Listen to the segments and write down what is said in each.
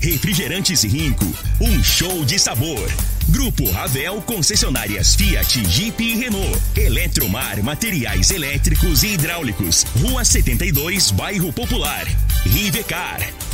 Refrigerantes Rinco. Um show de sabor. Grupo Ravel Concessionárias Fiat, Jeep e Renault. Eletromar Materiais Elétricos e Hidráulicos. Rua 72, Bairro Popular. Rivecar.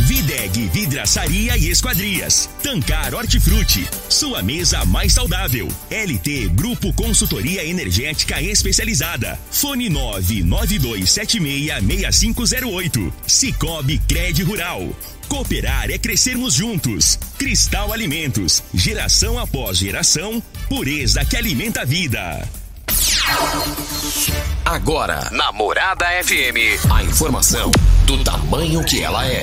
Videg Vidraçaria e Esquadrias. Tancar Hortifruti. Sua mesa mais saudável. LT Grupo Consultoria Energética Especializada. Fone 992766508. Cicobi Cred Rural. Cooperar é crescermos juntos. Cristal Alimentos. Geração após geração. Pureza que alimenta a vida. Agora, na Morada FM, a informação do tamanho que ela é.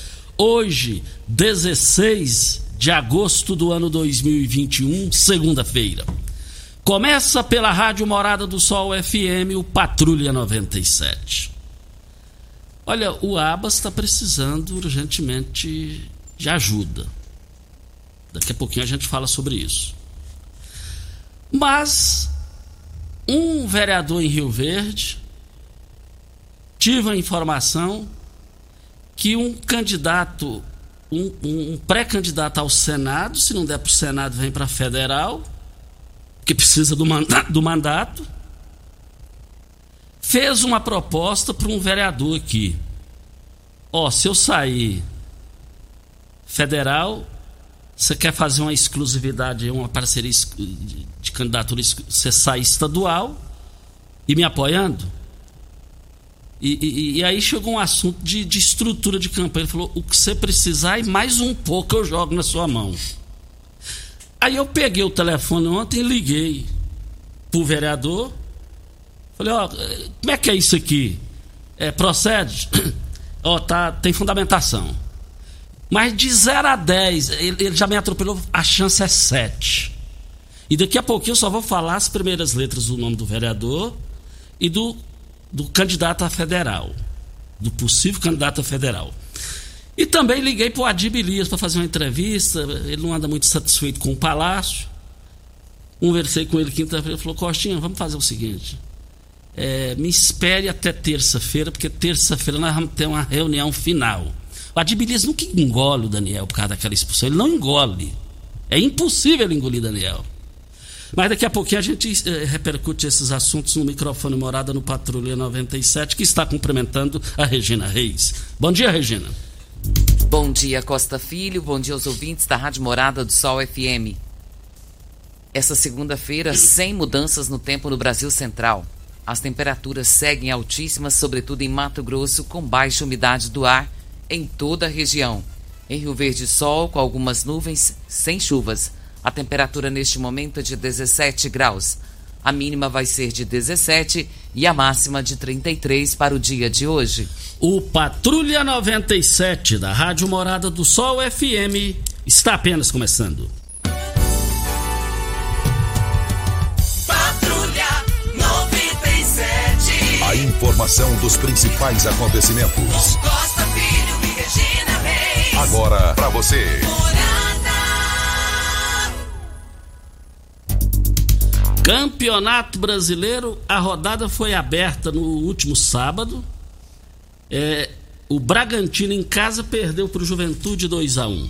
Hoje, 16 de agosto do ano 2021, segunda-feira. Começa pela Rádio Morada do Sol FM, o Patrulha 97. Olha, o Abas está precisando urgentemente de ajuda. Daqui a pouquinho a gente fala sobre isso. Mas um vereador em Rio Verde tive a informação que um candidato, um, um pré-candidato ao Senado, se não der para o Senado, vem para federal, que precisa do, manda do mandato, fez uma proposta para um vereador aqui. Ó, se eu sair federal, você quer fazer uma exclusividade, uma parceria de candidatura, você sai estadual e me apoiando? E, e, e, aí chegou um assunto de, de, estrutura de campanha. Ele falou: o que você precisar e mais um pouco eu jogo na sua mão. Aí eu peguei o telefone ontem e liguei pro vereador. Falei: ó, como é que é isso aqui? É, procede? ó, tá, tem fundamentação. Mas de 0 a 10, ele, ele já me atropelou, a chance é 7. E daqui a pouquinho eu só vou falar as primeiras letras do nome do vereador e do do candidato a federal, do possível candidato a federal. E também liguei para o Adib Elias para fazer uma entrevista. Ele não anda muito satisfeito com o palácio. Conversei com ele quinta-feira. Ele falou: Costinha, vamos fazer o seguinte. É, me espere até terça-feira, porque terça-feira nós vamos ter uma reunião final. O Adib Elias nunca engole o Daniel por causa daquela expulsão. Ele não engole. É impossível ele engolir Daniel. Mas daqui a pouquinho a gente eh, repercute esses assuntos no microfone Morada no Patrulha 97, que está cumprimentando a Regina Reis. Bom dia, Regina. Bom dia, Costa Filho. Bom dia aos ouvintes da Rádio Morada do Sol FM. Essa segunda-feira, sem mudanças no tempo no Brasil Central. As temperaturas seguem altíssimas, sobretudo em Mato Grosso, com baixa umidade do ar em toda a região. Em Rio Verde, sol com algumas nuvens, sem chuvas. A temperatura neste momento é de 17 graus. A mínima vai ser de 17 e a máxima de 33 para o dia de hoje. O Patrulha 97 da Rádio Morada do Sol FM está apenas começando. Patrulha 97. A informação dos principais acontecimentos. Costa Filho e Regina Reis. Agora para você. Campeonato Brasileiro, a rodada foi aberta no último sábado. É, o Bragantino em casa perdeu para o Juventude 2 a 1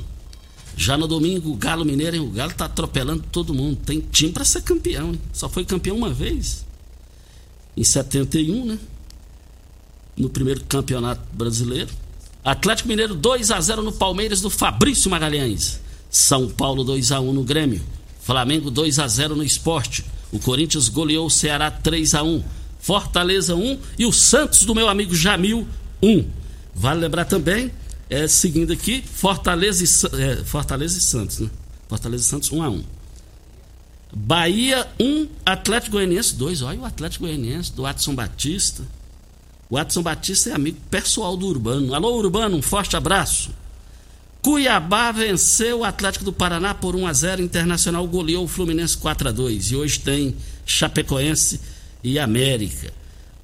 Já no domingo, o Galo Mineiro, hein? o Galo tá atropelando todo mundo. Tem time para ser campeão, hein? Só foi campeão uma vez. Em 71, né? No primeiro campeonato brasileiro. Atlético Mineiro 2 a 0 no Palmeiras do Fabrício Magalhães. São Paulo 2 a 1 no Grêmio. Flamengo 2 a 0 no Esporte. O Corinthians goleou o Ceará 3 a 1. Fortaleza 1 e o Santos do meu amigo Jamil 1. Vale lembrar também é, seguindo aqui, Fortaleza e, é, Fortaleza e Santos, né? Fortaleza e Santos 1 a 1 Bahia 1, Atlético Goianiense 2. Olha o Atlético Goianiense do Watson Batista. O Watson Batista é amigo pessoal do Urbano. Alô, Urbano, um forte abraço. Cuiabá venceu o Atlético do Paraná por 1 a 0 Internacional goleou o Fluminense 4 a 2 E hoje tem Chapecoense e América.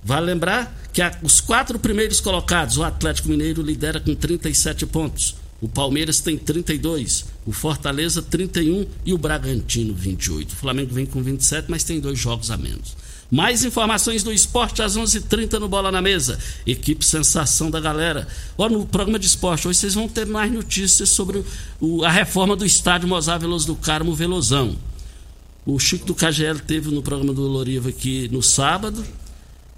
Vale lembrar que os quatro primeiros colocados, o Atlético Mineiro lidera com 37 pontos, o Palmeiras tem 32, o Fortaleza 31 e o Bragantino 28. O Flamengo vem com 27, mas tem dois jogos a menos. Mais informações do esporte às 11:30 h 30 no Bola na Mesa. Equipe Sensação da Galera. Ó, no programa de esporte, hoje vocês vão ter mais notícias sobre o, a reforma do estádio Mozar Veloso do Carmo Velozão. O Chico do KGL teve no programa do Loriva aqui no sábado.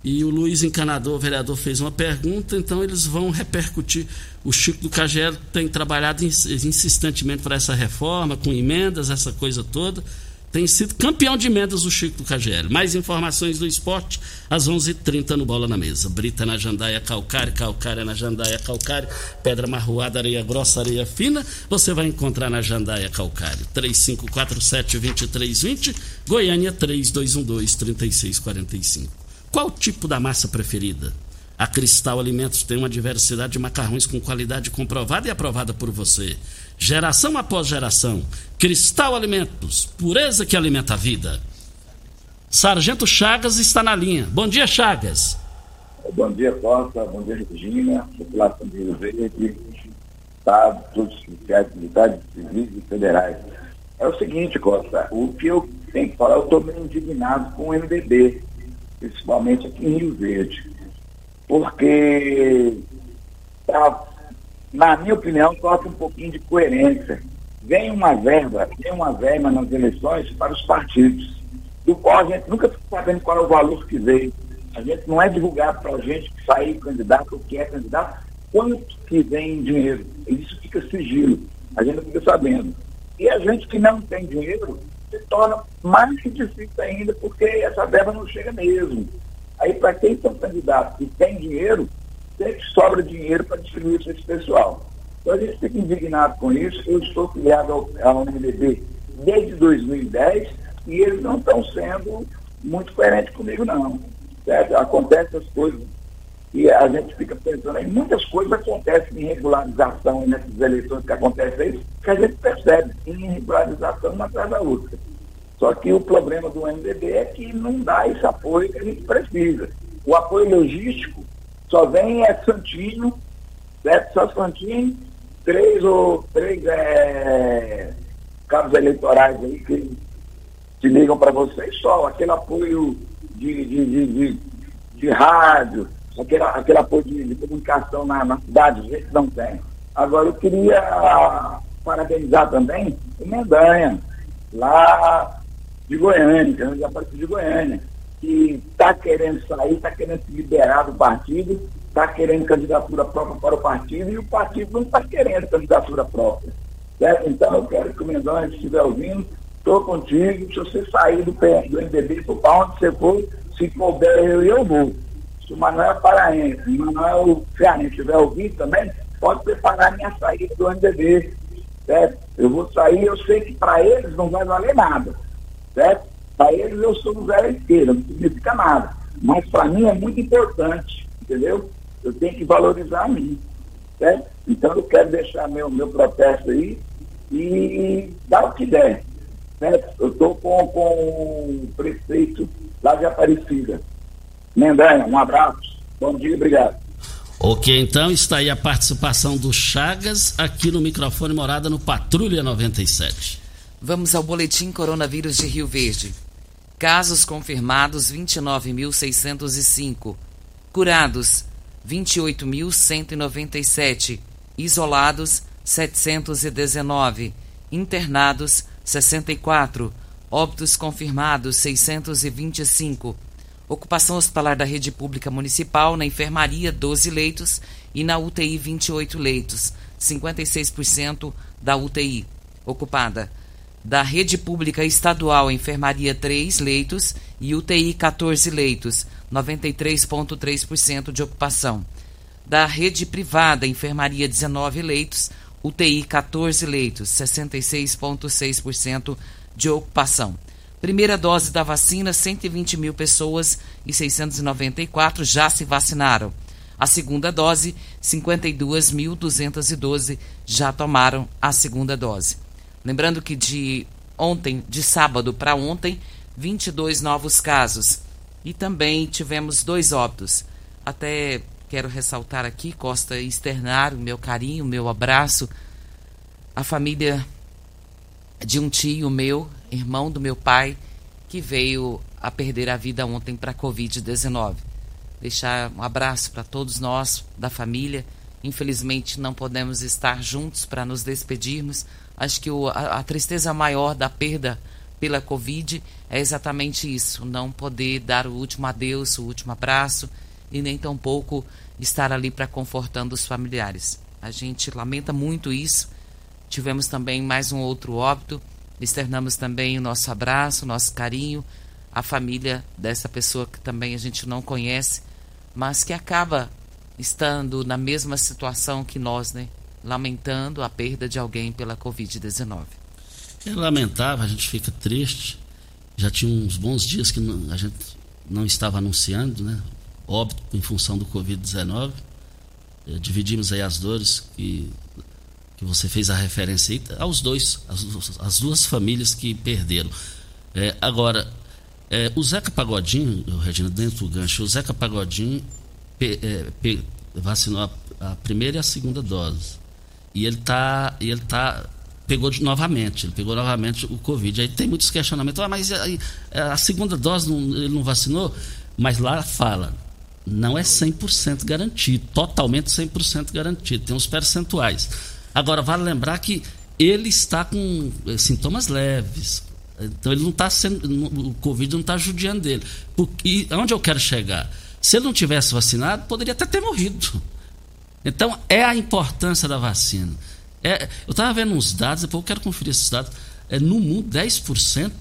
E o Luiz Encanador, o vereador, fez uma pergunta, então eles vão repercutir. O Chico do KGL tem trabalhado insistentemente para essa reforma, com emendas, essa coisa toda. Tem sido campeão de emendas o Chico do KGL. Mais informações do esporte às 11:30 h 30 no Bola na Mesa. Brita na Jandaia Calcário, Calcária na Jandaia Calcário, Pedra Marroada, Areia Grossa, Areia Fina. Você vai encontrar na Jandaia Calcário. 3547-2320, Goiânia 3212-3645. Qual tipo da massa preferida? A Cristal Alimentos tem uma diversidade de macarrões com qualidade comprovada e aprovada por você. Geração após geração. Cristal Alimentos, pureza que alimenta a vida. Sargento Chagas está na linha. Bom dia, Chagas. Bom dia, Costa. Bom dia, Regina. População de Rio Verde, Estado, todos os policiais militares, civis e federais. É o seguinte, Costa, o que eu tenho que falar, eu estou meio indignado com o MDB, principalmente aqui em Rio Verde. Porque tá na minha opinião, falta um pouquinho de coerência. Vem uma verba, vem uma verba nas eleições para os partidos, do qual a gente nunca fica sabendo qual é o valor que veio. A gente não é divulgado para a gente que sair candidato ou que é candidato, quanto que vem em dinheiro. Isso fica sigilo. A gente fica sabendo. E a gente que não tem dinheiro se torna mais difícil ainda, porque essa verba não chega mesmo. Aí, para quem são candidatos e tem dinheiro, sempre sobra dinheiro para distribuir para esse pessoal. Então a gente fica indignado com isso. Eu estou filiado ao, ao MDB desde 2010 e eles não estão sendo muito coerentes comigo, não. Certo? Acontecem as coisas e a gente fica pensando em muitas coisas acontecem em regularização nessas eleições que acontecem aí, que a gente percebe em regularização uma atrás da outra. Só que o problema do MDB é que não dá esse apoio que a gente precisa. O apoio logístico só vem é Santinho, certo? Só três ou três é, cabos eleitorais aí que te ligam para vocês só, aquele apoio de, de, de, de, de rádio, aquele, aquele apoio de, de comunicação na, na cidade, gente não tem. Agora eu queria parabenizar também o Mendanha, lá de Goiânia, que já partiu de Goiânia que está querendo sair, está querendo se liberar do partido, está querendo candidatura própria para o partido e o partido não está querendo candidatura própria. Certo? Então eu quero que o Mendonça estiver ouvindo, estou contigo, se você sair do, do MDB, para onde você for, se couber eu, eu vou. Se o Manuel Paraense, o Manuel Cearense estiver ouvindo também, pode preparar minha saída do MDB. Certo? Eu vou sair, eu sei que para eles não vai valer nada. Certo? Para eles eu sou do zero esquerda, não significa nada. Mas para mim é muito importante, entendeu? Eu tenho que valorizar a mim. Certo? Então eu quero deixar meu, meu protesto aí e dar o que der. Certo? Eu estou com, com o prefeito lá de Aparecida. Mendanha, um abraço. Bom dia, obrigado. Ok, então está aí a participação do Chagas aqui no microfone Morada no Patrulha 97. Vamos ao boletim Coronavírus de Rio Verde. Casos confirmados 29.605. Curados 28.197. Isolados 719. Internados, 64. Óbitos confirmados, 625. Ocupação hospitalar da rede pública municipal, na enfermaria, 12 leitos e na UTI, 28 leitos, 56% da UTI ocupada. Da rede pública estadual, enfermaria, 3 leitos e UTI, 14 leitos, 93,3% de ocupação. Da rede privada, enfermaria, 19 leitos, UTI 14 leitos, 66,6% de ocupação. Primeira dose da vacina, 120 mil pessoas e 694 já se vacinaram. A segunda dose, 52.212 já tomaram a segunda dose. Lembrando que de ontem, de sábado para ontem, 22 novos casos. E também tivemos dois óbitos. Até Quero ressaltar aqui, Costa, externar o meu carinho, o meu abraço à família de um tio meu, irmão do meu pai, que veio a perder a vida ontem para a Covid-19. Deixar um abraço para todos nós da família. Infelizmente não podemos estar juntos para nos despedirmos. Acho que o, a, a tristeza maior da perda pela Covid é exatamente isso: não poder dar o último adeus, o último abraço e nem tampouco estar ali para confortando os familiares. A gente lamenta muito isso. Tivemos também mais um outro óbito. Externamos também o nosso abraço, o nosso carinho à família dessa pessoa que também a gente não conhece, mas que acaba estando na mesma situação que nós, né? Lamentando a perda de alguém pela Covid-19. É lamentável, a gente fica triste. Já tinha uns bons dias que a gente não estava anunciando, né? óbito em função do Covid-19. É, dividimos aí as dores que, que você fez a referência aí, aos dois, as, as duas famílias que perderam. É, agora, é, o Zeca Pagodinho, Regina, dentro do gancho, o Zeca Pagodinho pe, é, pe, vacinou a, a, primeira e a segunda dose. E ele tá, ele tá pegou de, novamente, ele pegou novamente o Covid. Aí tem muitos questionamentos, ah, mas a, a segunda dose não, ele não vacinou? Mas lá fala, não é 100% garantido, totalmente 100% garantido, tem uns percentuais. Agora, vale lembrar que ele está com eh, sintomas leves, então ele não está sendo, o Covid não está judiando dele. E onde eu quero chegar? Se ele não tivesse vacinado, poderia até ter morrido. Então, é a importância da vacina. É, eu estava vendo uns dados, depois eu quero conferir esses dados. É, no mundo, 10%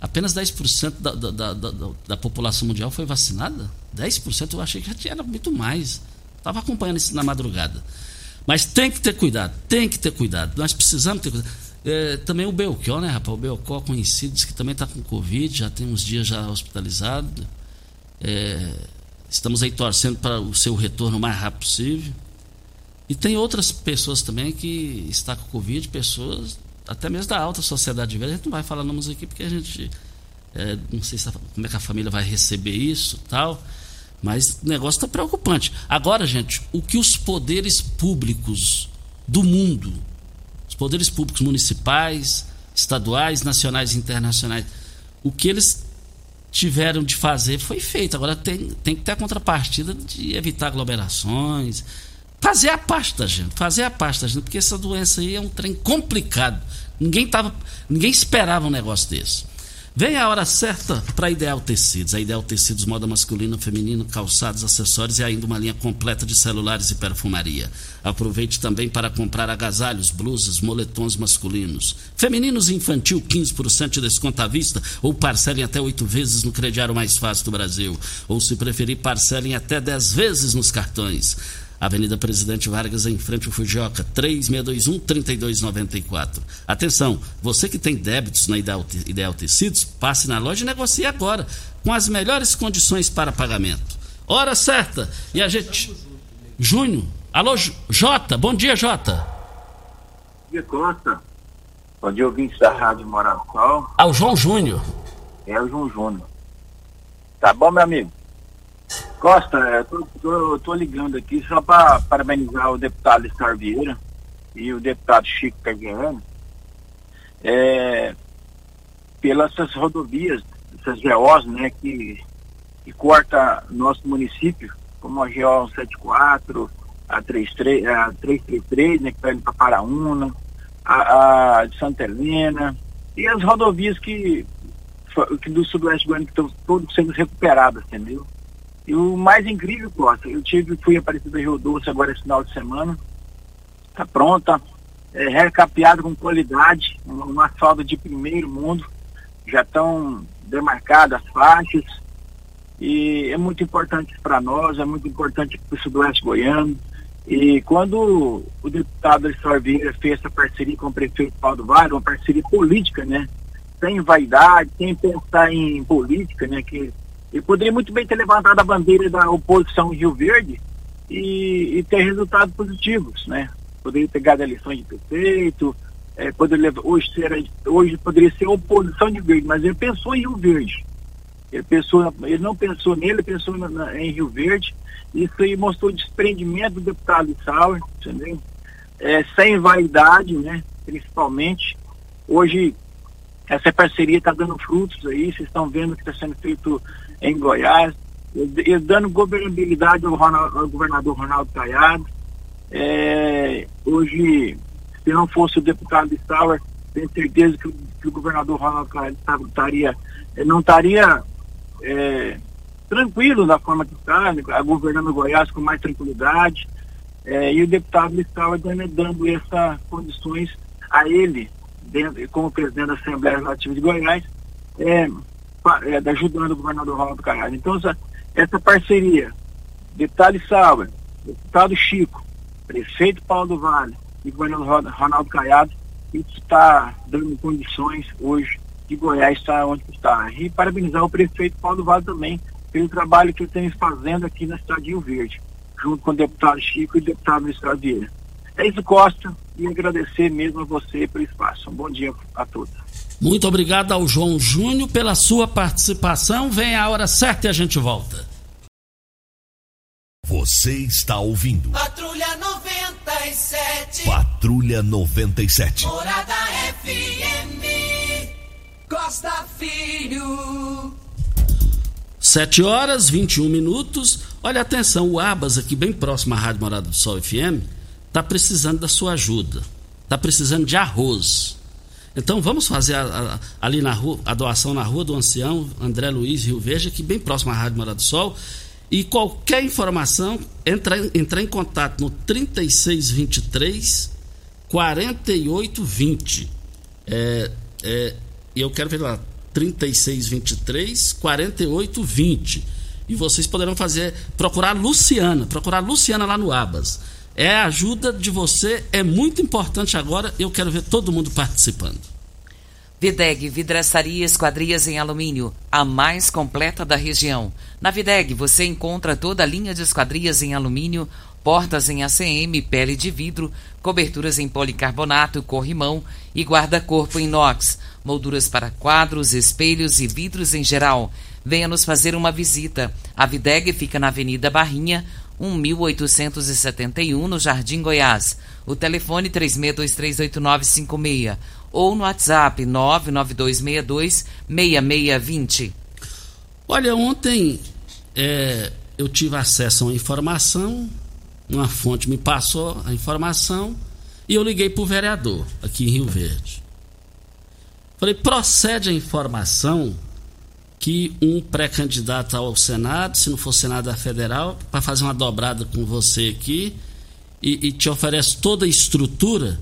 apenas 10% da, da, da, da, população mundial foi vacinada? 10% eu achei que já era muito mais. Estava acompanhando isso na madrugada. Mas tem que ter cuidado, tem que ter cuidado. Nós precisamos ter cuidado. É, também o Belchior, né, rapaz? O Belchior conhecido, diz que também está com Covid, já tem uns dias já hospitalizado. É, estamos aí torcendo para o seu retorno o mais rápido possível. E tem outras pessoas também que estão com Covid, pessoas até mesmo da alta sociedade velha, a gente não vai falar nomes aqui porque a gente é, não sei se como é que a família vai receber isso tal, mas o negócio está preocupante. Agora, gente, o que os poderes públicos do mundo, os poderes públicos municipais, estaduais, nacionais e internacionais, o que eles tiveram de fazer foi feito. Agora tem, tem que ter a contrapartida de evitar aglomerações, fazer a parte da gente, fazer a parte da gente, porque essa doença aí é um trem complicado. Ninguém, tava, ninguém esperava um negócio desse. Vem a hora certa para Ideal Tecidos. A Ideal Tecidos, moda masculina, feminino, calçados, acessórios e ainda uma linha completa de celulares e perfumaria. Aproveite também para comprar agasalhos, blusas, moletons masculinos. Femininos e infantil, 15% de desconto à vista ou parcelem até oito vezes no crediário mais fácil do Brasil. Ou se preferir, parcelem até dez vezes nos cartões. Avenida Presidente Vargas, em frente ao Fujioka, 3621-3294. Atenção, você que tem débitos na Ideal, Ideal Tecidos, passe na loja e negocie agora, com as melhores condições para pagamento. Hora certa, e a gente... Júnior, alô, Jota, bom dia, Jota. Bom dia, Costa. Bom dia, ouvintes da Rádio Moral Sol. Ah, o João Júnior. É o João Júnior. Tá bom, meu amigo? Costa, eu tô ligando aqui só para parabenizar o deputado Star Vieira e o deputado Chico Caguiano é, pelas essas rodovias, essas GOs, né, que, que corta nosso município, como a GO 174, a, 33, a 333, né, que está indo para Paraúna, a, a de Santa Helena, e as rodovias que, que do Sudoeste Goiano que estão todas sendo recuperadas, entendeu? E o mais incrível, Costa, eu tive, fui Aparecida Rio Doce agora esse final de semana, está pronta, é, com qualidade, uma, asfalto de primeiro mundo, já estão demarcadas as faixas, e é muito importante para nós, é muito importante para o Sudoeste Goiano, e quando o deputado Alessandro Vieira fez essa parceria com o prefeito Paulo Vale, uma parceria política, né? Sem vaidade, sem pensar em política, né? Que ele poderia muito bem ter levantado a bandeira da oposição Rio Verde e, e ter resultados positivos, né? Poderia ter ganhado eleições de prefeito, é, poderia, hoje, ser, hoje poderia ser oposição de Verde, mas ele pensou em Rio Verde. Ele, pensou, ele não pensou nele, ele pensou na, na, em Rio Verde isso aí mostrou o desprendimento do deputado Sauer, entendeu? É, sem vaidade, né? Principalmente. Hoje, essa parceria está dando frutos aí, vocês estão vendo que está sendo feito em Goiás, e dando governabilidade ao, ao governador Ronaldo Caiado. É, hoje, se não fosse o deputado Sauer, tenho certeza que, que o governador Ronaldo Caiado estaria, não estaria é, tranquilo da forma que está, né, governando Goiás com mais tranquilidade. É, e o deputado estava dando, dando essas condições a ele, dentro, como presidente da Assembleia Legislativa de Goiás, é, ajudando o governador Ronaldo Caiado. Então, essa, essa parceria, deputado Sauer, deputado Chico, prefeito Paulo do Vale e governador Ronaldo Caiado, isso está dando condições hoje de Goiás estar onde está. E parabenizar o prefeito Paulo do Vale também pelo trabalho que eu tenho fazendo aqui na cidade de Rio Verde, junto com o deputado Chico e o deputado do Estado Vieira. É isso, Costa, e agradecer mesmo a você pelo espaço. Um bom dia a todos. Muito obrigado ao João Júnior pela sua participação. Vem a hora certa e a gente volta. Você está ouvindo. Patrulha 97. Patrulha 97. Morada FM. Costa Filho. 7 horas 21 minutos. Olha, atenção, o Abas, aqui bem próximo à Rádio Morada do Sol FM, está precisando da sua ajuda. Está precisando de arroz. Então vamos fazer a, a, ali na rua, a doação na rua do ancião André Luiz Rio Verde, aqui bem próximo à Rádio Morada do Sol. E qualquer informação, entra, entra em contato no 3623 4820. É, é, eu quero ver lá, 3623 4820. E vocês poderão fazer, procurar Luciana, procurar Luciana lá no Abas. É a ajuda de você, é muito importante agora, eu quero ver todo mundo participando. Videg Vidraçaria Esquadrias em Alumínio, a mais completa da região. Na Videg você encontra toda a linha de esquadrias em alumínio, portas em ACM, pele de vidro, coberturas em policarbonato, corrimão e guarda-corpo inox molduras para quadros, espelhos e vidros em geral. Venha nos fazer uma visita. A Videg fica na Avenida Barrinha, 1871, no Jardim Goiás. O telefone 36238956 ou no WhatsApp 992626620. Olha, ontem é, eu tive acesso a uma informação, uma fonte me passou a informação e eu liguei para o vereador aqui em Rio Verde. Falei, procede a informação que um pré-candidato ao Senado, se não for Senado Federal, para fazer uma dobrada com você aqui e, e te oferece toda a estrutura,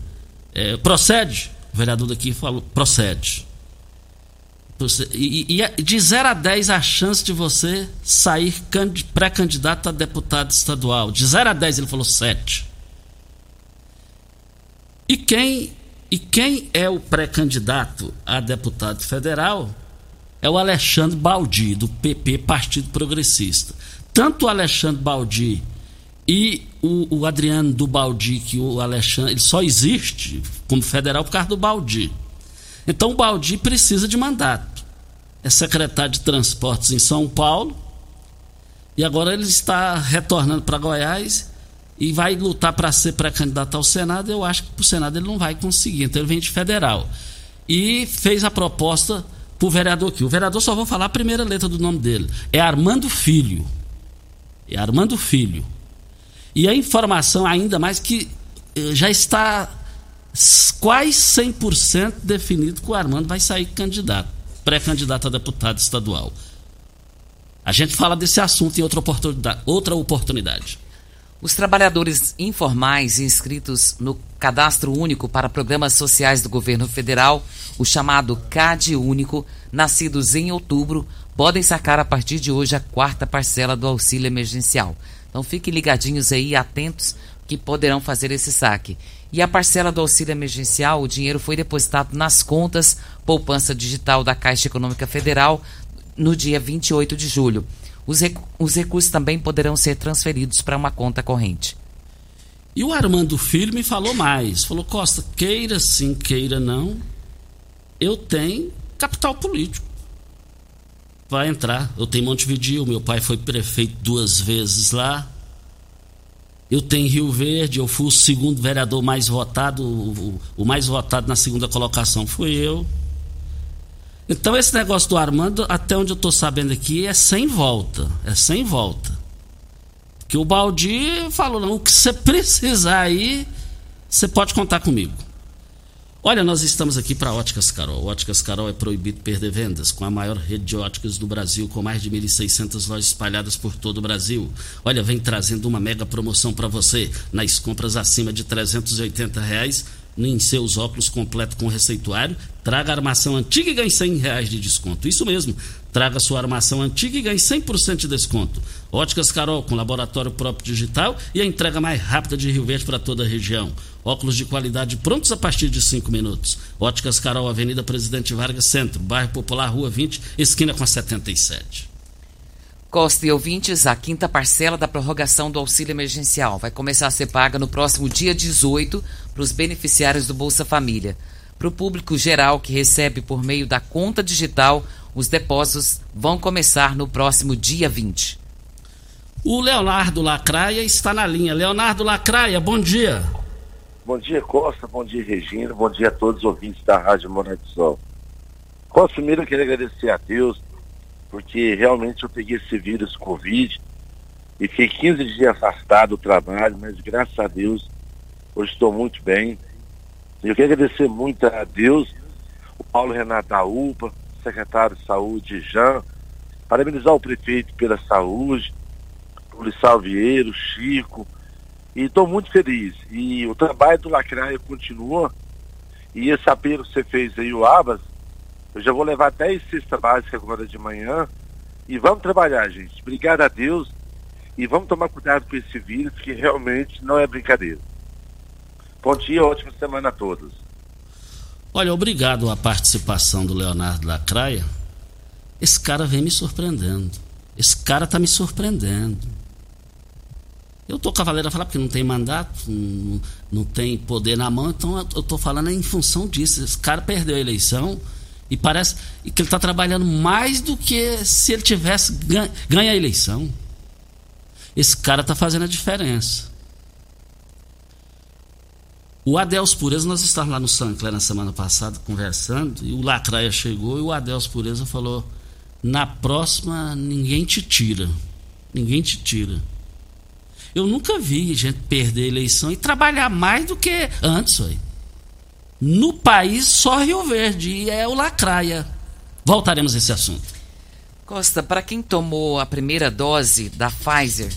é, procede? O vereador daqui falou, procede. E, e, de 0 a 10 a chance de você sair pré-candidato a deputado estadual. De 0 a 10 ele falou 7. E quem e quem é o pré-candidato a deputado federal é o Alexandre Baldi, do PP, Partido Progressista. Tanto o Alexandre Baldi e o, o Adriano do Baldi, que o Alexandre ele só existe como federal por causa do Baldi. Então o Baldi precisa de mandato. É secretário de Transportes em São Paulo e agora ele está retornando para Goiás e vai lutar para ser pré-candidato ao Senado, eu acho que para o Senado ele não vai conseguir. Então ele vem de federal. E fez a proposta o vereador aqui. O vereador só vou falar a primeira letra do nome dele. É Armando Filho. É Armando Filho. E a informação ainda mais que eh, já está quase 100% definido que o Armando vai sair candidato, pré-candidato a deputado estadual. A gente fala desse assunto em outra oportunidade. Outra oportunidade. Os trabalhadores informais inscritos no Cadastro Único para Programas Sociais do Governo Federal, o chamado CAD Único, nascidos em outubro, podem sacar a partir de hoje a quarta parcela do auxílio emergencial. Então fiquem ligadinhos aí, atentos, que poderão fazer esse saque. E a parcela do auxílio emergencial, o dinheiro foi depositado nas contas poupança digital da Caixa Econômica Federal no dia 28 de julho. Os, rec os recursos também poderão ser transferidos para uma conta corrente. E o Armando Filho me falou mais. Falou, Costa, queira sim, queira não, eu tenho capital político. Vai entrar. Eu tenho Montevideo, meu pai foi prefeito duas vezes lá. Eu tenho Rio Verde, eu fui o segundo vereador mais votado, o, o mais votado na segunda colocação fui eu. Então esse negócio do Armando, até onde eu estou sabendo aqui, é sem volta. É sem volta. Que o Baldi falou, não, o que você precisar aí, você pode contar comigo. Olha, nós estamos aqui para Óticas Carol. Óticas Carol é proibido perder vendas, com a maior rede de óticas do Brasil, com mais de 1.600 lojas espalhadas por todo o Brasil. Olha, vem trazendo uma mega promoção para você. Nas compras acima de 380 reais, em seus óculos completo com receituário, traga a armação antiga e ganhe 100 reais de desconto. Isso mesmo, traga sua armação antiga e ganhe 100% de desconto. Óticas Carol, com laboratório próprio digital e a entrega mais rápida de Rio Verde para toda a região. Óculos de qualidade prontos a partir de 5 minutos. Óticas Carol, Avenida Presidente Vargas Centro, bairro Popular, Rua 20, esquina com a 77. Costa e ouvintes, a quinta parcela da prorrogação do auxílio emergencial vai começar a ser paga no próximo dia 18 para os beneficiários do Bolsa Família. Para o público geral que recebe por meio da conta digital, os depósitos vão começar no próximo dia 20. O Leonardo Lacraia está na linha. Leonardo Lacraia, bom dia. Bom dia, Costa. Bom dia, Regina. Bom dia a todos os ouvintes da Rádio Morada do Sol. Costa, primeiro eu queria agradecer a Deus porque realmente eu peguei esse vírus Covid e fiquei 15 dias afastado do trabalho, mas graças a Deus hoje estou muito bem. Eu quero agradecer muito a Deus, o Paulo Renato da UPA, secretário de Saúde, Jean, parabenizar o prefeito pela saúde, o Lissau Vieiro, Chico, e estou muito feliz. E o trabalho do Lacraia continua, e esse apelo que você fez aí, o Abas, eu já vou levar 10 cestas básicas agora de manhã. E vamos trabalhar, gente. Obrigado a Deus. E vamos tomar cuidado com esse vírus, que realmente não é brincadeira. Bom dia, ótima semana a todos. Olha, obrigado à participação do Leonardo Lacraia. Esse cara vem me surpreendendo. Esse cara tá me surpreendendo. Eu tô cavaleiro a falar porque não tem mandato, não, não tem poder na mão, então eu tô falando em função disso. Esse cara perdeu a eleição, e parece que ele está trabalhando mais do que se ele tivesse ganho, ganha a eleição. Esse cara está fazendo a diferença. O Adeus Pureza, nós estávamos lá no Sancler na semana passada conversando, e o Lacraia chegou e o Adeus Pureza falou: na próxima ninguém te tira. Ninguém te tira. Eu nunca vi gente perder a eleição e trabalhar mais do que antes, aí. No país, só Rio Verde e é o Lacraia. Voltaremos a esse assunto. Costa, para quem tomou a primeira dose da Pfizer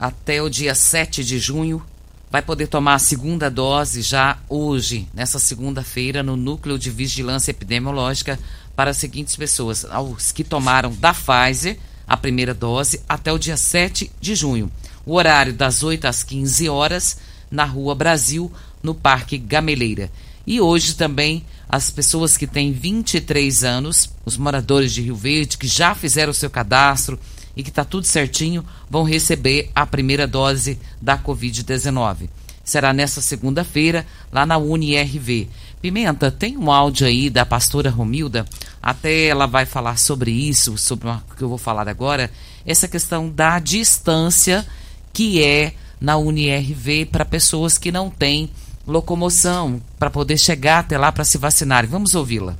até o dia 7 de junho, vai poder tomar a segunda dose já hoje, nessa segunda-feira, no Núcleo de Vigilância Epidemiológica, para as seguintes pessoas: aos que tomaram da Pfizer a primeira dose até o dia 7 de junho. O horário das 8 às 15 horas, na Rua Brasil, no Parque Gameleira. E hoje também as pessoas que têm 23 anos, os moradores de Rio Verde, que já fizeram o seu cadastro e que está tudo certinho, vão receber a primeira dose da Covid-19. Será nessa segunda-feira, lá na UniRV. Pimenta, tem um áudio aí da pastora Romilda, até ela vai falar sobre isso, sobre o que eu vou falar agora, essa questão da distância que é na UniRV para pessoas que não têm locomoção para poder chegar até lá para se vacinarem. Vamos ouvi-la.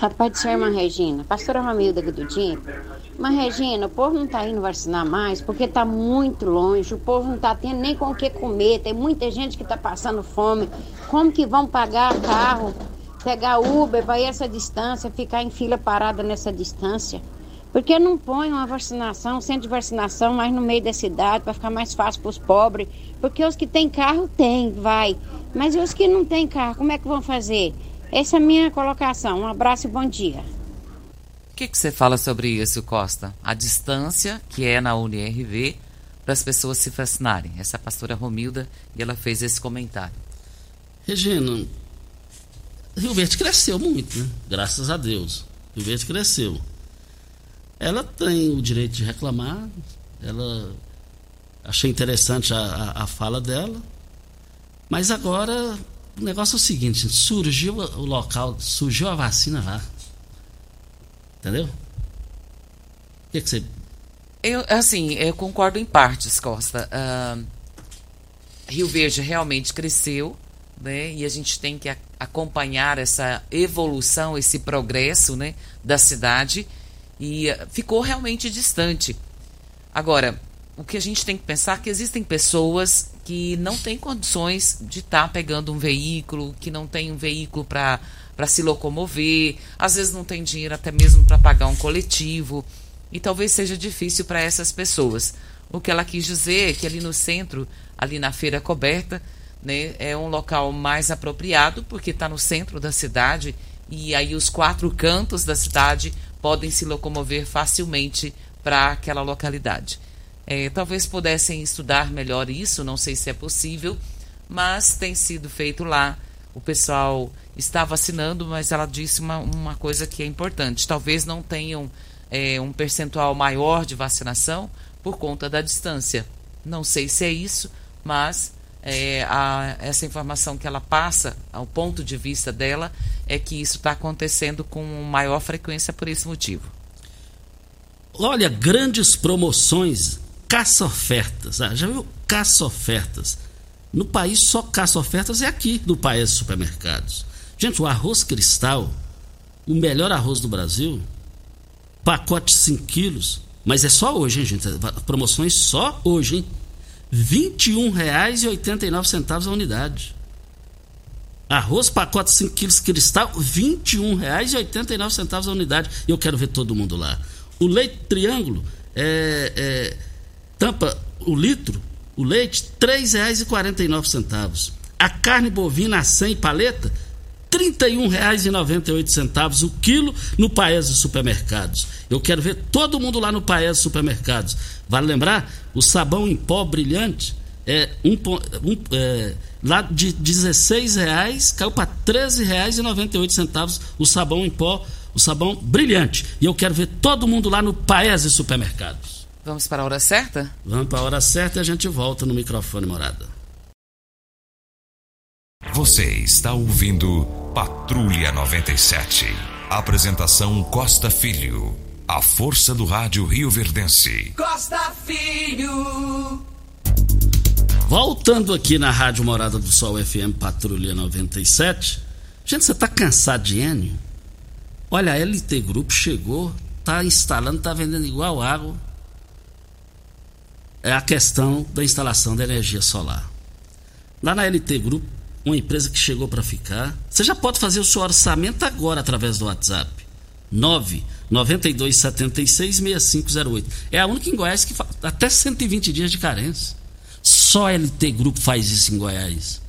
A paz do irmã Regina. Pastora Romilda Gududim, Mas, Regina, o povo não está indo vacinar mais porque está muito longe, o povo não está tendo nem com o que comer, tem muita gente que está passando fome. Como que vão pagar carro, pegar Uber para essa distância, ficar em fila parada nessa distância? Porque não põe uma vacinação, um centro de vacinação mais no meio da cidade para ficar mais fácil para os pobres? Porque os que têm carro, tem, vai. Mas os que não têm carro, como é que vão fazer? Essa é a minha colocação. Um abraço e bom dia que, que você fala sobre isso, Costa? A distância que é na UNIRV para as pessoas se vacinarem. Essa é a pastora Romilda e ela fez esse comentário. Regina, Rio Verde cresceu muito, né? Graças a Deus. Rio Verde cresceu. Ela tem o direito de reclamar. Ela achei interessante a, a, a fala dela. Mas agora o negócio é o seguinte: surgiu o local, surgiu a vacina lá. Entendeu? O que, que você. Eu, assim, eu concordo em partes, Costa. Uh, Rio Verde realmente cresceu, né? E a gente tem que acompanhar essa evolução, esse progresso, né? Da cidade. E uh, ficou realmente distante. Agora, o que a gente tem que pensar é que existem pessoas que não têm condições de estar tá pegando um veículo, que não tem um veículo para para se locomover, às vezes não tem dinheiro até mesmo para pagar um coletivo, e talvez seja difícil para essas pessoas. O que ela quis dizer é que ali no centro, ali na feira coberta, né, é um local mais apropriado, porque está no centro da cidade, e aí os quatro cantos da cidade podem se locomover facilmente para aquela localidade. É, talvez pudessem estudar melhor isso, não sei se é possível, mas tem sido feito lá. O pessoal está vacinando, mas ela disse uma, uma coisa que é importante. Talvez não tenham é, um percentual maior de vacinação por conta da distância. Não sei se é isso, mas é, a, essa informação que ela passa, ao ponto de vista dela, é que isso está acontecendo com maior frequência por esse motivo. Olha, grandes promoções, caça-ofertas. Ah, já viu? Caça-ofertas. No país, só caça-ofertas é aqui, no país supermercados. Gente, o arroz cristal, o melhor arroz do Brasil, pacote 5 quilos, mas é só hoje, hein, gente? Promoções só hoje, hein? R$ 21,89 a unidade. Arroz, pacote 5 quilos cristal, R$ 21,89 a unidade. Eu quero ver todo mundo lá. O leite triângulo, é, é, tampa o litro, o leite, R$ 3,49. A carne bovina a 100 paleta, R$ 31,98 o quilo no Paese Supermercados. Eu quero ver todo mundo lá no Paese Supermercados. Vale lembrar, o sabão em pó brilhante é um, um é, lá de R$ caiu para R$ 13,98 o sabão em pó, o sabão brilhante. E eu quero ver todo mundo lá no Paese Supermercados. Vamos para a hora certa? Vamos para a hora certa e a gente volta no microfone morada. Você está ouvindo Patrulha 97. Apresentação Costa Filho. A força do rádio Rio Verdense. Costa Filho. Voltando aqui na Rádio Morada do Sol FM Patrulha 97. Gente, você está cansado de Enio? Olha, a LT Grupo chegou, tá instalando, tá vendendo igual água. É a questão da instalação da energia solar. Lá na LT Grupo uma empresa que chegou para ficar. Você já pode fazer o seu orçamento agora através do WhatsApp. 9 92 76 6508. É a única em Goiás que faz até 120 dias de carência. Só LT Grupo faz isso em Goiás.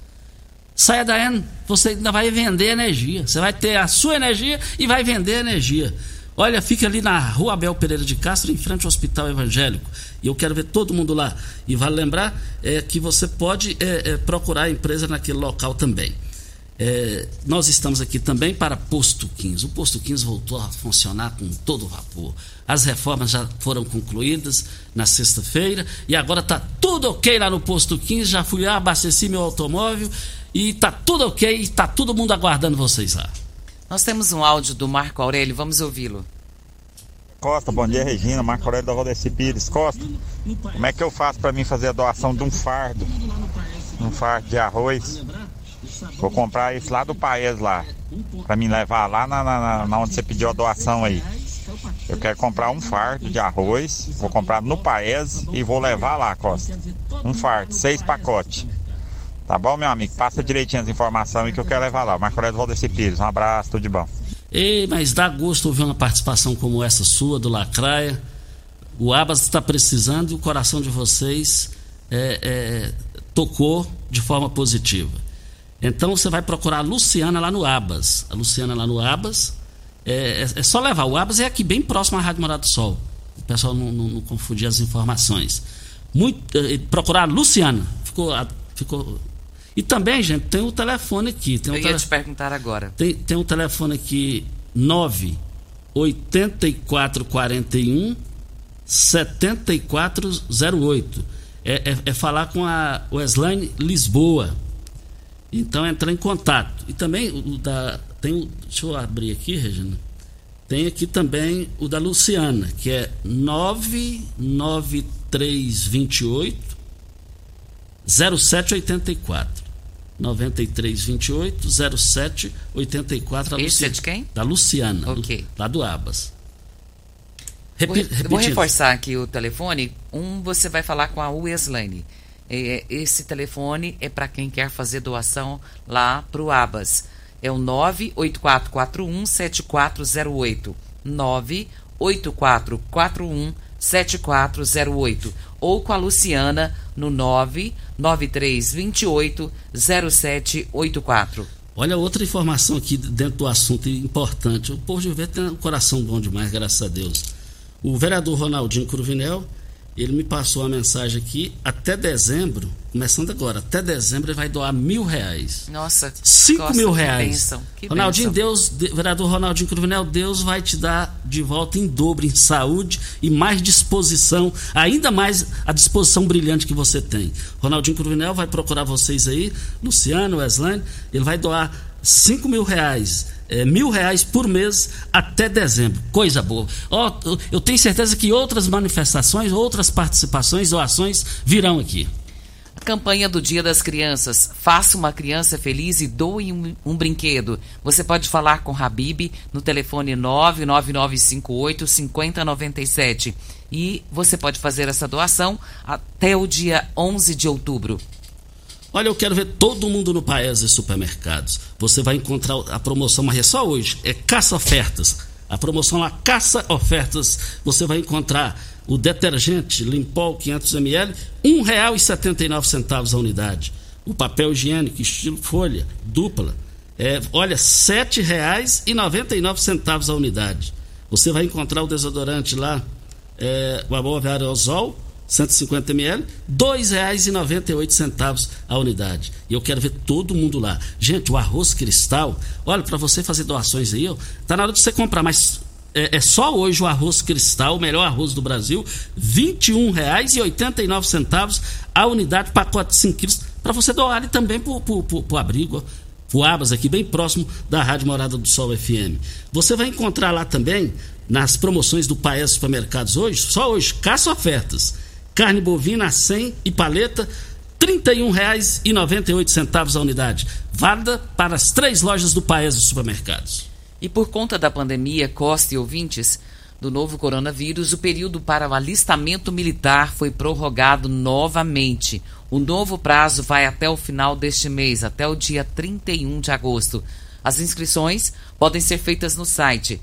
Saia da N, você ainda vai vender energia. Você vai ter a sua energia e vai vender energia. Olha, fica ali na rua Abel Pereira de Castro, em frente ao Hospital Evangélico. E eu quero ver todo mundo lá. E vale lembrar é, que você pode é, é, procurar a empresa naquele local também. É, nós estamos aqui também para Posto 15. O Posto 15 voltou a funcionar com todo vapor. As reformas já foram concluídas na sexta-feira e agora está tudo ok lá no Posto 15. Já fui lá, abasteci meu automóvel e está tudo ok. Está todo mundo aguardando vocês lá. Nós temos um áudio do Marco Aurélio, vamos ouvi-lo. Costa, bom dia Regina, Marco Aurélio da Valdeci Pires. Costa, como é que eu faço para mim fazer a doação de um fardo? Um fardo de arroz. Vou comprar isso lá do país lá. Para mim levar lá na, na, na onde você pediu a doação aí. Eu quero comprar um fardo de arroz, vou comprar no Paes e vou levar lá, Costa. Um fardo, seis pacotes. Tá bom, meu amigo? Passa direitinho as informações que eu quero levar lá. Marco Aurélio Valdeci Pires, um abraço, tudo de bom. Ei, mas dá gosto ouvir uma participação como essa sua, do Lacraia. O Abas está precisando e o coração de vocês é, é, tocou de forma positiva. Então você vai procurar a Luciana lá no Abas. A Luciana lá no Abas. É, é, é só levar. O Abas é aqui bem próximo à Rádio Morado do Sol. O pessoal não, não, não confundir as informações. Muito, é, procurar a Luciana. Ficou, ficou. E também, gente, tem o telefone aqui. Tem Eu um ia te perguntar agora. Tem, tem um telefone aqui 9 8441 7408. É, é, é falar com a Weslane Lisboa. Então entrar em contato. E também o da. Tem o, deixa eu abrir aqui, Regina. Tem aqui também o da Luciana, que é 99328 0784. 9328 0784. A Esse Luciana, é de quem? Da Luciana. Ok. Lá do Abas. Vou, Repi- vou repetindo. reforçar aqui o telefone. Um, você vai falar com a Weslane. É, esse telefone é para quem quer fazer doação lá para o Abas. É o 984417408. 984417408. Ou com a Luciana no 993280784. Olha outra informação aqui dentro do assunto importante. O povo de Verde tem um coração bom demais, graças a Deus. O vereador Ronaldinho Cruvinel, ele me passou uma mensagem aqui, até dezembro, começando agora, até dezembro ele vai doar mil reais. Nossa, Cinco Costa, mil que reais. bênção, que Ronaldinho, bênção. Deus, de- vereador Ronaldinho Cruvinel, Deus vai te dar de volta em dobro em saúde e mais disposição, ainda mais a disposição brilhante que você tem. Ronaldinho Cruvinel vai procurar vocês aí, Luciano, Weslane, ele vai doar cinco mil reais. É, mil reais por mês até dezembro. Coisa boa. Ó, eu- tenho certeza que outras manifestações, outras participações, doações virão aqui. A campanha do Dia das Crianças. Faça uma criança feliz e doe um, um brinquedo. Você pode falar com Habib no telefone 99958 5097. E você pode fazer essa doação até o dia 11 de outubro. Olha, eu quero ver todo mundo no Paes e supermercados. Você vai encontrar a promoção, mas é só hoje. É caça ofertas. A promoção lá, caça ofertas. Você vai encontrar o detergente Limpol 500ml, R$ 1,79 a unidade. O papel higiênico estilo folha, dupla. É, olha, R$ 7,99 a unidade. Você vai encontrar o desodorante lá, é, o Amor Aerosol, 150 ml, R$ 2,98 a unidade. E eu quero ver todo mundo lá. Gente, o arroz cristal, olha, para você fazer doações aí, ó, tá na hora de você comprar, mas é, é só hoje o arroz cristal, o melhor arroz do Brasil, R$ 21,89 a unidade, pacote de 5 quilos, para você doar ali também pro, pro, pro, pro abrigo, ó. Abas, aqui bem próximo da Rádio Morada do Sol FM. Você vai encontrar lá também, nas promoções do Paes Supermercados hoje, só hoje, caça ofertas. Carne bovina a 100 e paleta, R$ 31,98 a unidade. Válida para as três lojas do Paes dos Supermercados. E por conta da pandemia, Costa e ouvintes, do novo coronavírus, o período para o alistamento militar foi prorrogado novamente. O novo prazo vai até o final deste mês, até o dia 31 de agosto. As inscrições podem ser feitas no site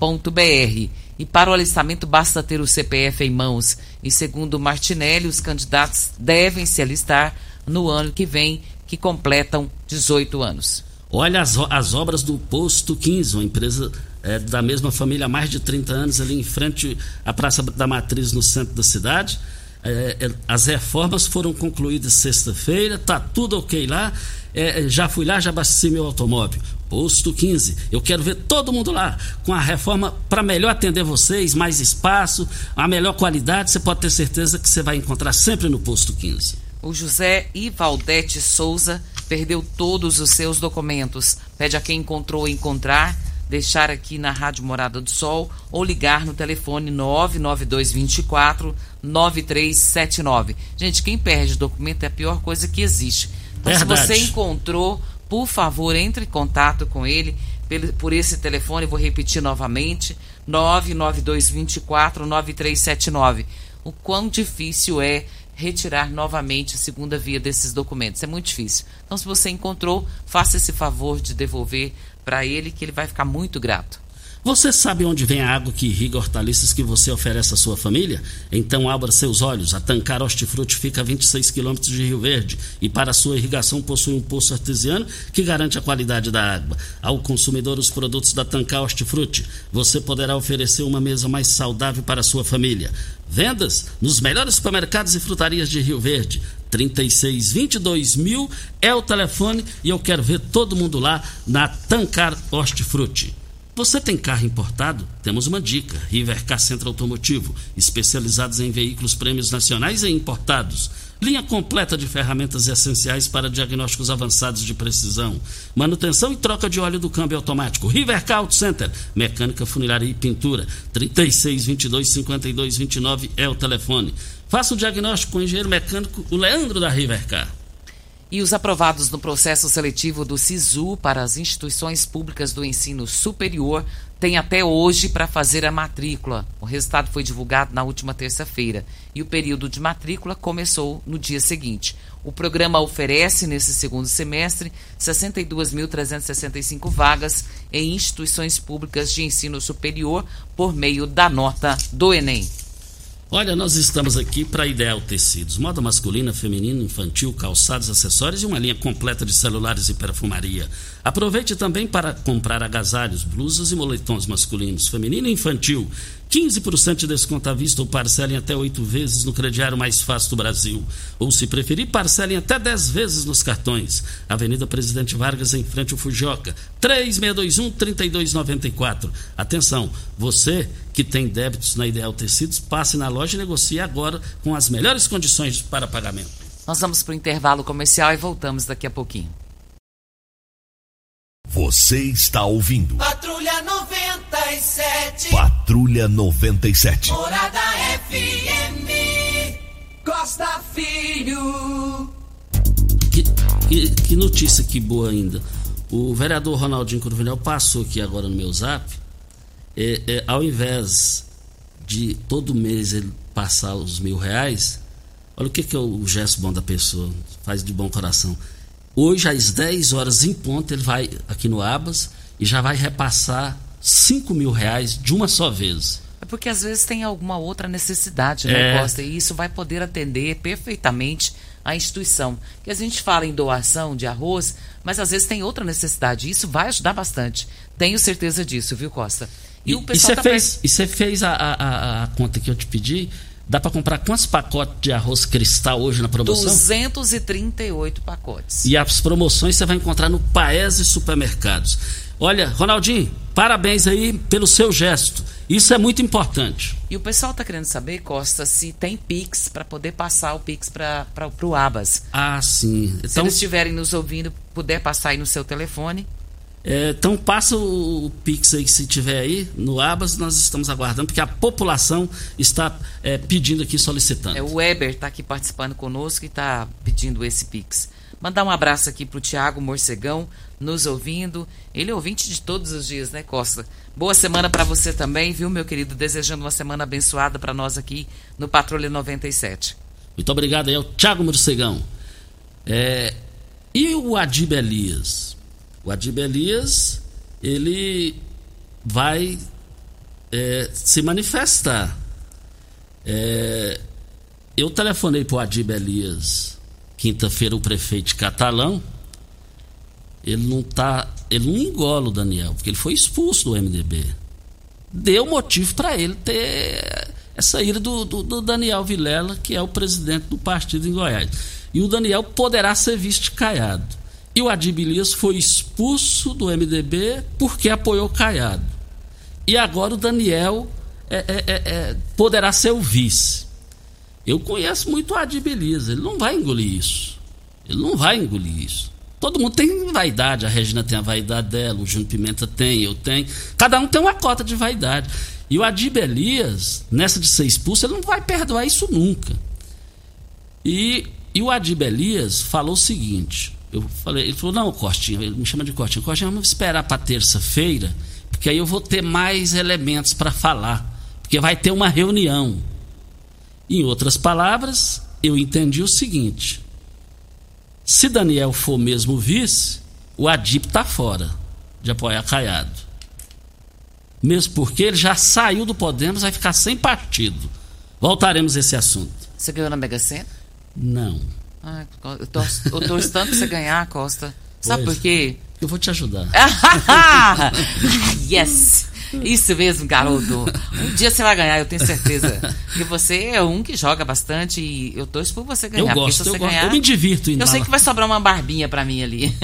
alistamento.eb.mil.br. E para o alistamento basta ter o CPF em mãos. E segundo Martinelli, os candidatos devem se alistar no ano que vem, que completam 18 anos. Olha as, as obras do Posto 15, uma empresa é, da mesma família há mais de 30 anos, ali em frente à Praça da Matriz, no centro da cidade. É, é, as reformas foram concluídas sexta-feira, tá tudo ok lá. É, já fui lá, já abasteci meu automóvel. Posto 15. Eu quero ver todo mundo lá com a reforma para melhor atender vocês, mais espaço, a melhor qualidade. Você pode ter certeza que você vai encontrar sempre no Posto 15. O José Ivaldete Souza perdeu todos os seus documentos. Pede a quem encontrou encontrar, deixar aqui na Rádio Morada do Sol ou ligar no telefone 99224 9379. Gente, quem perde documento é a pior coisa que existe. Então, Verdade. se você encontrou, por favor, entre em contato com ele. por esse telefone, vou repetir novamente, 992249379. O quão difícil é retirar novamente a segunda via desses documentos. É muito difícil. Então, se você encontrou, faça esse favor de devolver para ele, que ele vai ficar muito grato. Você sabe onde vem a água que irriga hortaliças que você oferece à sua família? Então abra seus olhos. A Tancar Hortifruti fica a 26 quilômetros de Rio Verde e para sua irrigação possui um poço artesiano que garante a qualidade da água. Ao consumidor os produtos da Tancar Hortifruti, você poderá oferecer uma mesa mais saudável para a sua família. Vendas nos melhores supermercados e frutarias de Rio Verde. 3622 mil é o telefone e eu quero ver todo mundo lá na Tancar Hortifruti. Você tem carro importado? Temos uma dica: Rivercar Centro Automotivo, especializados em veículos prêmios nacionais e importados. Linha completa de ferramentas essenciais para diagnósticos avançados de precisão. Manutenção e troca de óleo do câmbio automático. Rivercar Auto Center. Mecânica, funilaria e pintura. 36 22 52 29 é o telefone. Faça o diagnóstico com o engenheiro mecânico o Leandro da Rivercar. E os aprovados no processo seletivo do SISU para as instituições públicas do ensino superior têm até hoje para fazer a matrícula. O resultado foi divulgado na última terça-feira e o período de matrícula começou no dia seguinte. O programa oferece, nesse segundo semestre, 62.365 vagas em instituições públicas de ensino superior por meio da nota do Enem. Olha, nós estamos aqui para Ideal Tecidos. Moda masculina, feminina, infantil, calçados, acessórios e uma linha completa de celulares e perfumaria. Aproveite também para comprar agasalhos, blusas e moletons masculinos, feminino e infantil. 15% de desconto à vista ou parcelem até oito vezes no crediário mais fácil do Brasil. Ou, se preferir, parcelem até 10 vezes nos cartões. Avenida Presidente Vargas, em frente ao Fujoca. 3621-3294. Atenção, você que tem débitos na Ideal Tecidos, passe na loja e negocie agora com as melhores condições para pagamento. Nós vamos para o intervalo comercial e voltamos daqui a pouquinho. Você está ouvindo. Patrulha 97. Patrulha 97. Morada FM. Costa Filho. Que, que, que, notícia que boa ainda. O vereador Ronaldinho Cruvinel passou aqui agora no meu zap. É, é, ao invés de todo mês ele passar os mil reais, olha o que, que é o gesto bom da pessoa, faz de bom coração Hoje, às 10 horas em ponto, ele vai aqui no Abas e já vai repassar 5 mil reais de uma só vez. É porque às vezes tem alguma outra necessidade, né, É. Costa? E isso vai poder atender perfeitamente a instituição. Que a gente fala em doação de arroz, mas às vezes tem outra necessidade. Isso vai ajudar bastante. Tenho certeza disso, viu, Costa? E, e você tá fez, e você fez a, a- a- conta que eu te pedi? Dá para comprar quantos pacotes de arroz cristal hoje na promoção? 238 pacotes. E as promoções você vai encontrar no Paese Supermercados. Olha, Ronaldinho, parabéns aí pelo seu gesto. Isso é muito importante. E o pessoal tá querendo saber, Costa, se tem Pix para poder passar o Pix para o Abas. Ah, sim. Se Então, eles estiverem nos ouvindo, puder passar aí no seu telefone. É, então passa o, Pix aí se tiver aí no Abas, nós estamos aguardando, porque a população está é, pedindo aqui, solicitando. É, o Weber está aqui participando conosco e está pedindo esse Pix. Mandar um abraço aqui para o Tiago Morcegão, nos ouvindo. Ele é ouvinte de todos os dias, né, Costa? Boa semana para você também, viu, meu querido? Desejando uma semana abençoada para nós aqui no Patrulha 97. Muito obrigado aí ao Thiago Morcegão. É, e o Adib Elias? O Adib Elias, ele vai é, se manifestar. É, eu telefonei para o Adib Elias quinta-feira, o prefeito Catalão. Ele não tá. Ele não engola o Daniel, porque ele foi expulso do MDB. Deu motivo para ele ter essa ira do, do, do Daniel Vilela, que é o presidente do partido em Goiás. E o Daniel poderá ser visto caiado. E o Adib Elias foi expulso do MDB porque apoiou Caiado. E agora o Daniel é, é, é, é, poderá ser o vice. Eu conheço muito o Adib Elias, ele não vai engolir isso. Ele não vai engolir isso. Todo mundo tem vaidade, a Regina tem a vaidade dela, o Júnior Pimenta tem, eu tenho. Cada um tem uma cota de vaidade. E o Adib Elias, nessa de ser expulso, ele não vai perdoar isso nunca. E, e o Adib Elias falou o seguinte: Eu falei, ele falou, não, Costinha, ele me chama de Costinha. Costinha, vamos esperar para terça-feira, porque aí eu vou ter mais elementos para falar, porque vai ter uma reunião. Em outras palavras, eu entendi o seguinte: se Daniel for mesmo vice, o Adip está fora de apoiar Caiado. Mesmo porque ele já saiu do Podemos, vai ficar sem partido. Voltaremos a esse assunto. Você ganhou na Mega Sena? Não. Ah, eu torço, eu torço tanto pra você ganhar, Costa. Sabe Pois. por quê? Eu vou te ajudar. yes! Isso mesmo, garoto. Um dia você vai ganhar, eu tenho certeza. Porque você é um que joga bastante e eu torço por você ganhar. Eu gosto, eu você gosto. ganhar, Eu me divirto indo Eu sei que vai sobrar uma barbinha pra mim ali.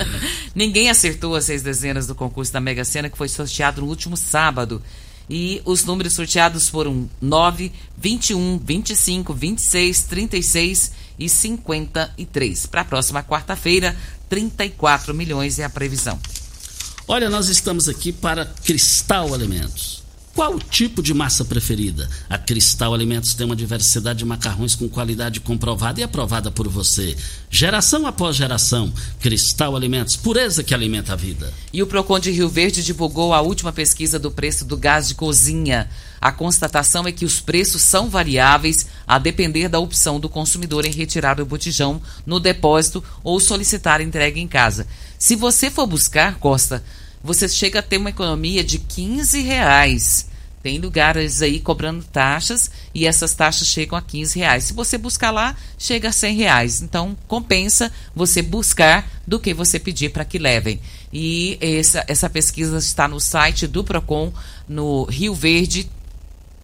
Ninguém acertou as seis dezenas do concurso da Mega Sena que foi sorteado no último sábado. E os números sorteados foram 9, 21, 25, 26, 36 e 53. Para a próxima quarta-feira, 34 milhões é a previsão. Olha, nós estamos aqui para Cristal Alimentos. Qual o tipo de massa preferida? A Cristal Alimentos tem uma diversidade de macarrões com qualidade comprovada e aprovada por você. Geração após geração. Cristal Alimentos, pureza que alimenta a vida. E o Procon de Rio Verde divulgou a última pesquisa do preço do gás de cozinha. A constatação é que os preços são variáveis a depender da opção do consumidor em retirar o botijão no depósito ou solicitar entrega em casa. Se você for buscar, Costa, você chega a ter uma economia de 15 reais. Tem lugares aí cobrando taxas e essas taxas chegam a 15 reais. Se você buscar lá, chega a 100 reais. Então, compensa você buscar do que você pedir para que levem. E essa, essa pesquisa está no site do Procon, no Rio Verde,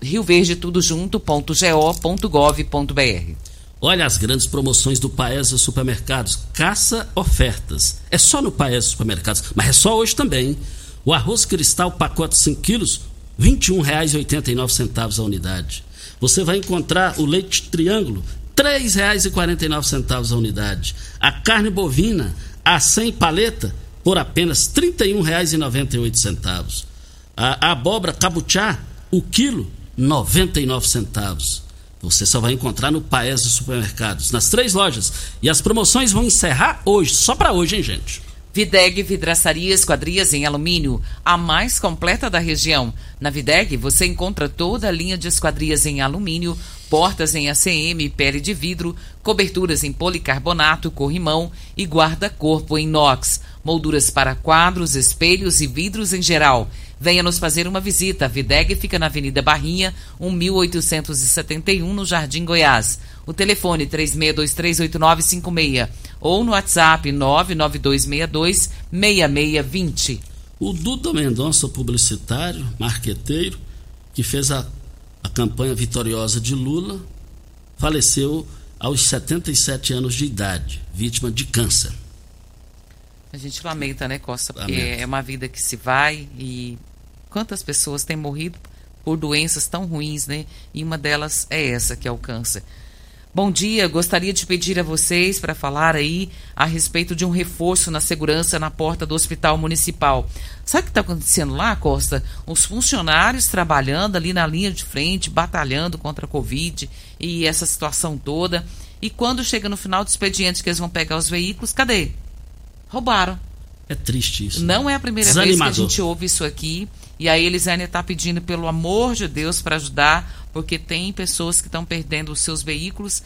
Rio Verde tudo junto.go.gov.br. Olha as grandes promoções do Paese Supermercados. Caça ofertas. É só no Paese Supermercados, mas é só hoje também. O arroz cristal pacote 5 quilos, R$ 21,89 a unidade. Você vai encontrar o leite triângulo, R$ 3,49 a unidade. A carne bovina, a 100 paleta, por apenas R$ 31,98. A, a abóbora cabuchá, o quilo, 99 centavos. Você só vai encontrar no Paese Supermercados, nas três lojas. E as promoções vão encerrar hoje, só para hoje, hein, gente? Videg Vidraçaria Esquadrias em Alumínio, a mais completa da região. Na Videg você encontra toda a linha de esquadrias em alumínio, portas em ACM, pele de vidro, coberturas em policarbonato, corrimão e guarda-corpo em inox, molduras para quadros, espelhos e vidros em geral. Venha nos fazer uma visita. A Videg fica na Avenida Barrinha, 1871, no Jardim Goiás. O telefone 36238956 ou no WhatsApp 992626620. O Duda Mendonça, publicitário, marqueteiro, que fez a, a campanha vitoriosa de Lula, faleceu aos 77 anos de idade, vítima de câncer. A gente lamenta, né, Costa? Porque Lamenta. é uma vida que se vai e quantas pessoas têm morrido por doenças tão ruins, né? E uma delas é essa, que é o câncer. Bom dia, gostaria de pedir a vocês para falar aí a respeito de um reforço na segurança na porta do hospital municipal. Sabe o que está acontecendo lá, Costa? Os funcionários trabalhando ali na linha de frente, batalhando contra a Covid e essa situação toda. E quando chega no final do expediente que eles vão pegar os veículos, cadê? Roubaram. É triste isso. Não é a primeira vez que a gente ouve isso aqui. E a Elisânia está pedindo, pelo amor de Deus, para ajudar, porque tem pessoas que estão perdendo os seus veículos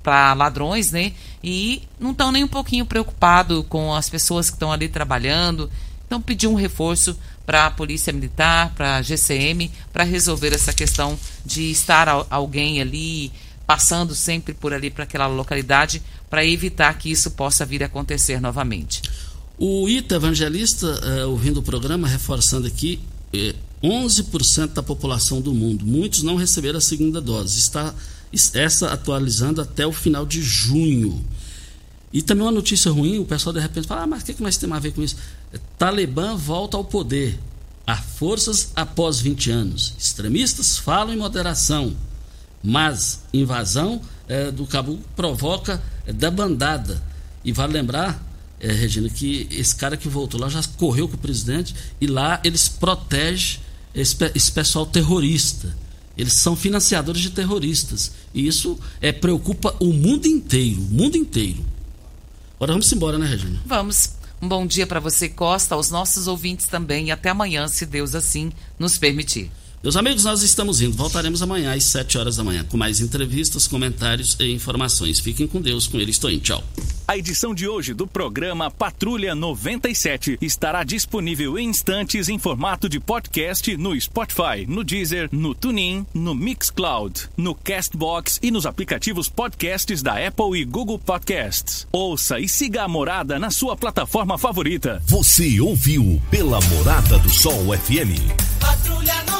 para ladrões, né? E não estão nem um pouquinho preocupados com as pessoas que estão ali trabalhando. Então, pedir um reforço para a Polícia Militar, para a GCM, para resolver essa questão de estar al- alguém ali passando sempre por ali para aquela localidade para evitar que isso possa vir a acontecer novamente. O Ita Evangelista, eh, ouvindo o programa, reforçando aqui, eh, 11% da população do mundo, muitos não receberam a segunda dose. Está es- essa atualizando até o final de junho. E também uma notícia ruim, o pessoal de repente fala, ah, mas o que, que nós temos a ver com isso? Eh, Talibã volta ao poder. Há forças após 20 anos. Extremistas falam em moderação. Mas invasão eh, do Cabo provoca eh, da bandada. E vale lembrar, eh, Regina, que esse cara que voltou lá já correu com o presidente e lá eles protegem esse, esse pessoal terrorista. Eles são financiadores de terroristas. E isso eh, preocupa o mundo inteiro. O mundo inteiro. Agora vamos embora, né, Regina? Vamos. Um bom dia para você, Costa, aos nossos ouvintes também e até amanhã, se Deus assim nos permitir. Meus amigos, nós estamos indo. Voltaremos amanhã às 7 horas da manhã com mais entrevistas, comentários e informações. Fiquem com Deus, com ele estou indo. Tchau. A edição de hoje do programa Patrulha 97 estará disponível em instantes em formato de podcast no Spotify, no Deezer, no TuneIn, no Mixcloud, no Castbox e nos aplicativos podcasts da Apple e Google Podcasts. Ouça e siga a Morada na sua plataforma favorita. Você ouviu pela Morada do Sol FM. Patrulha 97.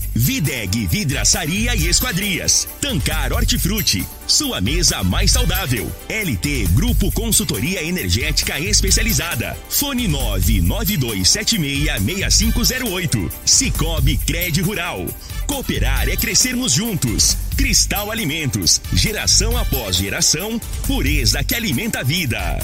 Videg Vidraçaria e Esquadrias. Tancar Hortifruti. Sua mesa mais saudável. LT Grupo Consultoria Energética Especializada. Fone 992766508. Cicobi Cred Rural. Cooperar é crescermos juntos. Cristal Alimentos. Geração após geração. Pureza que alimenta a vida.